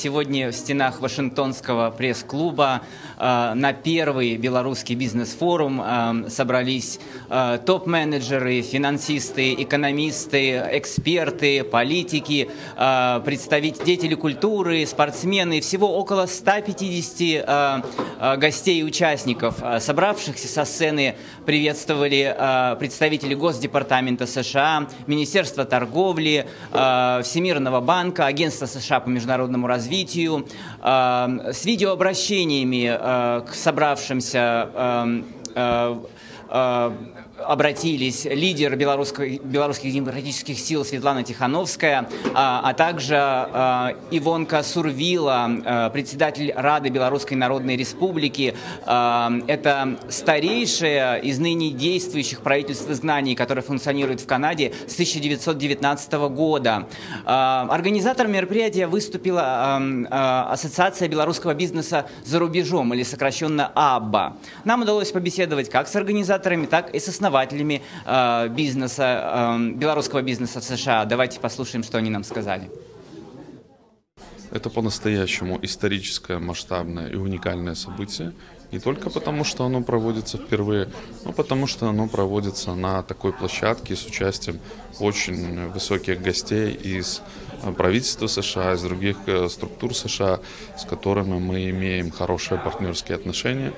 Сегодня в стенах Вашингтонского пресс-клуба э, на первый белорусский бизнес-форум э, собрались э, топ-менеджеры, финансисты, экономисты, эксперты, политики, э, представители культуры, спортсмены. Всего около 150 э, э, гостей и участников. Э, Собравшихся со сцены приветствовали э, представители Госдепартамента США, Министерства торговли, э, Всемирного банка, Агентства США по международному развитию, развитию, э, с видеообращениями э, к собравшимся э, э, э, обратились лидер белорусских демократических сил Светлана Тихановская, а, а также а, Ивонка Сурвила, а, председатель Рады Белорусской Народной Республики. Это старейшее из ныне действующих правительств изгнаний, которое функционирует в Канаде с 1919 года. Организатором мероприятия выступила Ассоциация белорусского бизнеса за рубежом, или сокращенно АББА. Нам удалось побеседовать как с организаторами, так и с основателями основателями э, бизнеса, э, белорусского бизнеса в США. Давайте послушаем, что они нам сказали. Это по-настоящему историческое, масштабное и уникальное событие. Не только потому, что оно проводится впервые, но потому, что оно проводится на такой площадке с участием очень высоких гостей из э, правительства США, из других э, структур США, с которыми мы имеем хорошие партнерские отношения.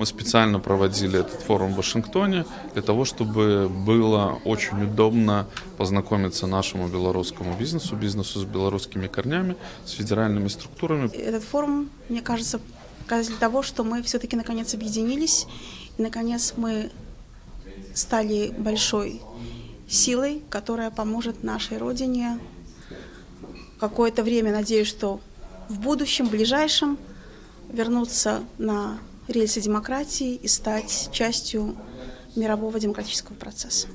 Мы специально проводили этот форум в Вашингтоне для того, чтобы было очень удобно познакомиться нашему белорусскому бизнесу, бизнесу с белорусскими корнями, с федеральными структурами. Этот форум, мне кажется, показатель того, что мы все-таки наконец объединились, и наконец мы стали большой силой, которая поможет нашей Родине какое-то время, надеюсь, что в будущем, ближайшем, вернуться на рельсы демократии и стать частью мирового демократического процесса.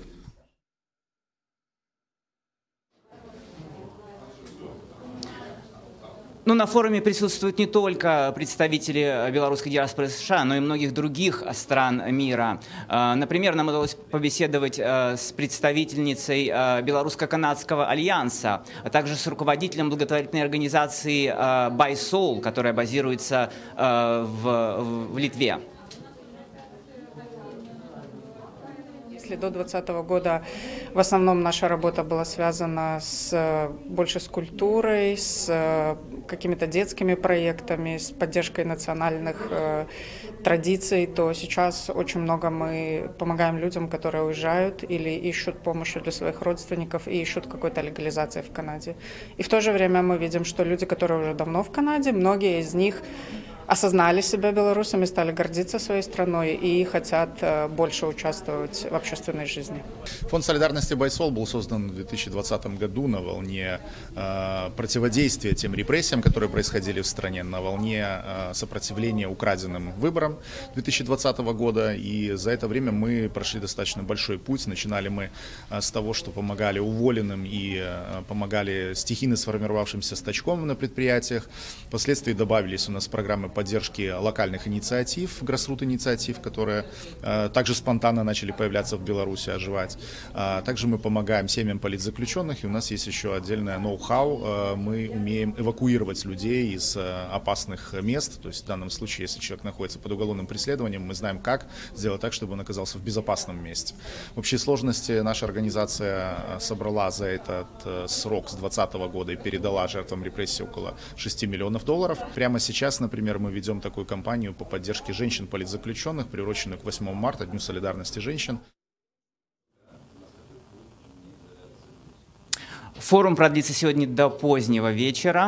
Ну, на форуме присутствуют не только представители белорусской диаспоры США, но и многих других стран мира. Например, нам удалось побеседовать с представительницей Белорусско-Канадского альянса, а также с руководителем благотворительной организации By Soul, которая базируется в, в Литве. Если до 2020 года в основном наша работа была связана с, больше с культурой, с какими-то детскими проектами, с поддержкой национальных э, традиций, то сейчас очень много мы помогаем людям, которые уезжают или ищут помощи для своих родственников и ищут какой-то легализации в Канаде. И в то же время мы видим, что люди, которые уже давно в Канаде, многие из них осознали себя белорусами, стали гордиться своей страной и хотят э, больше участвовать в общественной жизни. Фонд солидарности Байсол был создан в 2020 году на волне э, противодействия тем репрессиям, которые происходили в стране, на волне э, сопротивления украденным выборам 2020 года. И за это время мы прошли достаточно большой путь. Начинали мы э, с того, что помогали уволенным и э, помогали стихийно сформировавшимся стачком на предприятиях. Впоследствии добавились у нас программы поддержки локальных инициатив, гроссрут инициатив, которые э, также спонтанно начали появляться в Беларуси, оживать. Э, также мы помогаем семьям политзаключенных, и у нас есть еще отдельное ноу-хау. Э, мы умеем эвакуировать людей из опасных мест, то есть в данном случае, если человек находится под уголовным преследованием, мы знаем, как сделать так, чтобы он оказался в безопасном месте. В общей сложности наша организация собрала за этот срок с 2020 года и передала жертвам репрессий около 6 миллионов долларов. Прямо сейчас, например, мы ведем такую кампанию по поддержке женщин-политзаключенных, приуроченную к 8 марта, Дню солидарности женщин. Форум продлится сегодня до позднего вечера.